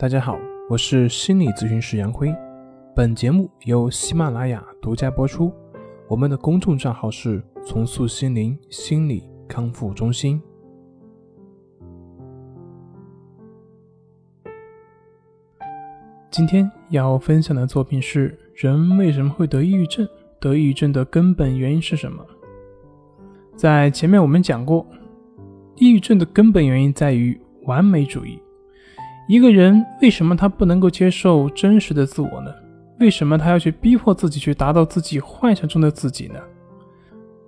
大家好，我是心理咨询师杨辉。本节目由喜马拉雅独家播出。我们的公众账号是“重塑心灵心理康复中心”。今天要分享的作品是：人为什么会得抑郁症？得抑郁症的根本原因是什么？在前面我们讲过，抑郁症的根本原因在于完美主义。一个人为什么他不能够接受真实的自我呢？为什么他要去逼迫自己去达到自己幻想中的自己呢？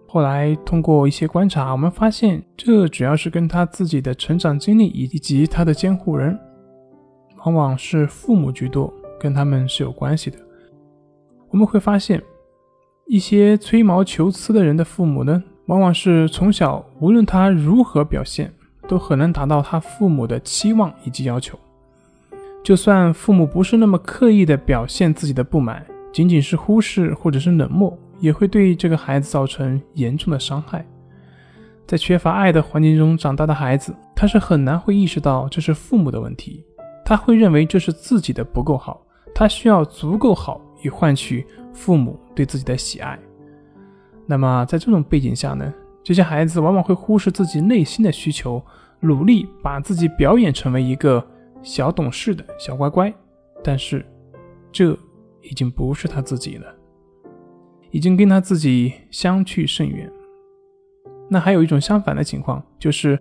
后来通过一些观察，我们发现这主要是跟他自己的成长经历以及他的监护人，往往是父母居多，跟他们是有关系的。我们会发现，一些吹毛求疵的人的父母呢，往往是从小无论他如何表现，都很难达到他父母的期望以及要求。就算父母不是那么刻意的表现自己的不满，仅仅是忽视或者是冷漠，也会对这个孩子造成严重的伤害。在缺乏爱的环境中长大的孩子，他是很难会意识到这是父母的问题，他会认为这是自己的不够好，他需要足够好以换取父母对自己的喜爱。那么在这种背景下呢，这些孩子往往会忽视自己内心的需求，努力把自己表演成为一个。小懂事的小乖乖，但是这已经不是他自己了，已经跟他自己相去甚远。那还有一种相反的情况，就是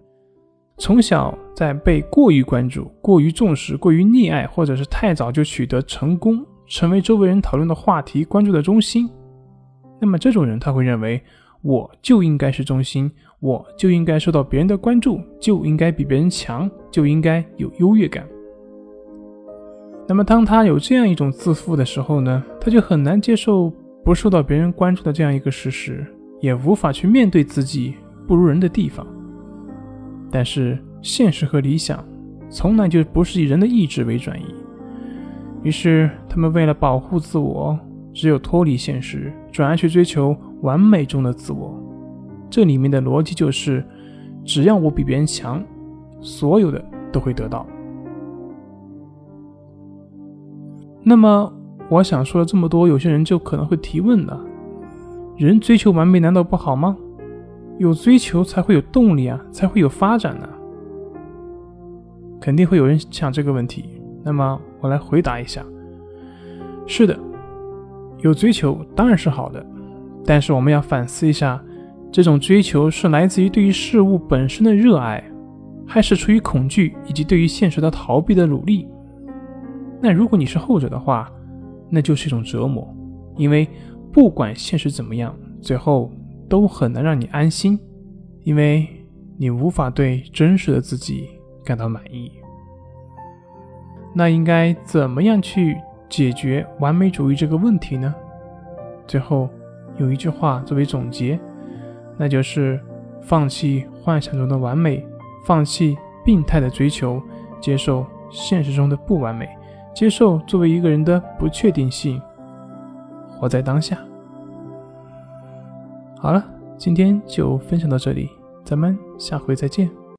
从小在被过于关注、过于重视、过于溺爱，或者是太早就取得成功，成为周围人讨论的话题、关注的中心。那么这种人他会认为，我就应该是中心。我就应该受到别人的关注，就应该比别人强，就应该有优越感。那么，当他有这样一种自负的时候呢，他就很难接受不受到别人关注的这样一个事实，也无法去面对自己不如人的地方。但是，现实和理想从来就不是以人的意志为转移，于是他们为了保护自我，只有脱离现实，转而去追求完美中的自我。这里面的逻辑就是，只要我比别人强，所有的都会得到。那么，我想说了这么多，有些人就可能会提问了：人追求完美难道不好吗？有追求才会有动力啊，才会有发展呢。肯定会有人想这个问题。那么，我来回答一下：是的，有追求当然是好的，但是我们要反思一下。这种追求是来自于对于事物本身的热爱，还是出于恐惧以及对于现实的逃避的努力？那如果你是后者的话，那就是一种折磨，因为不管现实怎么样，最后都很难让你安心，因为你无法对真实的自己感到满意。那应该怎么样去解决完美主义这个问题呢？最后有一句话作为总结。那就是放弃幻想中的完美，放弃病态的追求，接受现实中的不完美，接受作为一个人的不确定性，活在当下。好了，今天就分享到这里，咱们下回再见。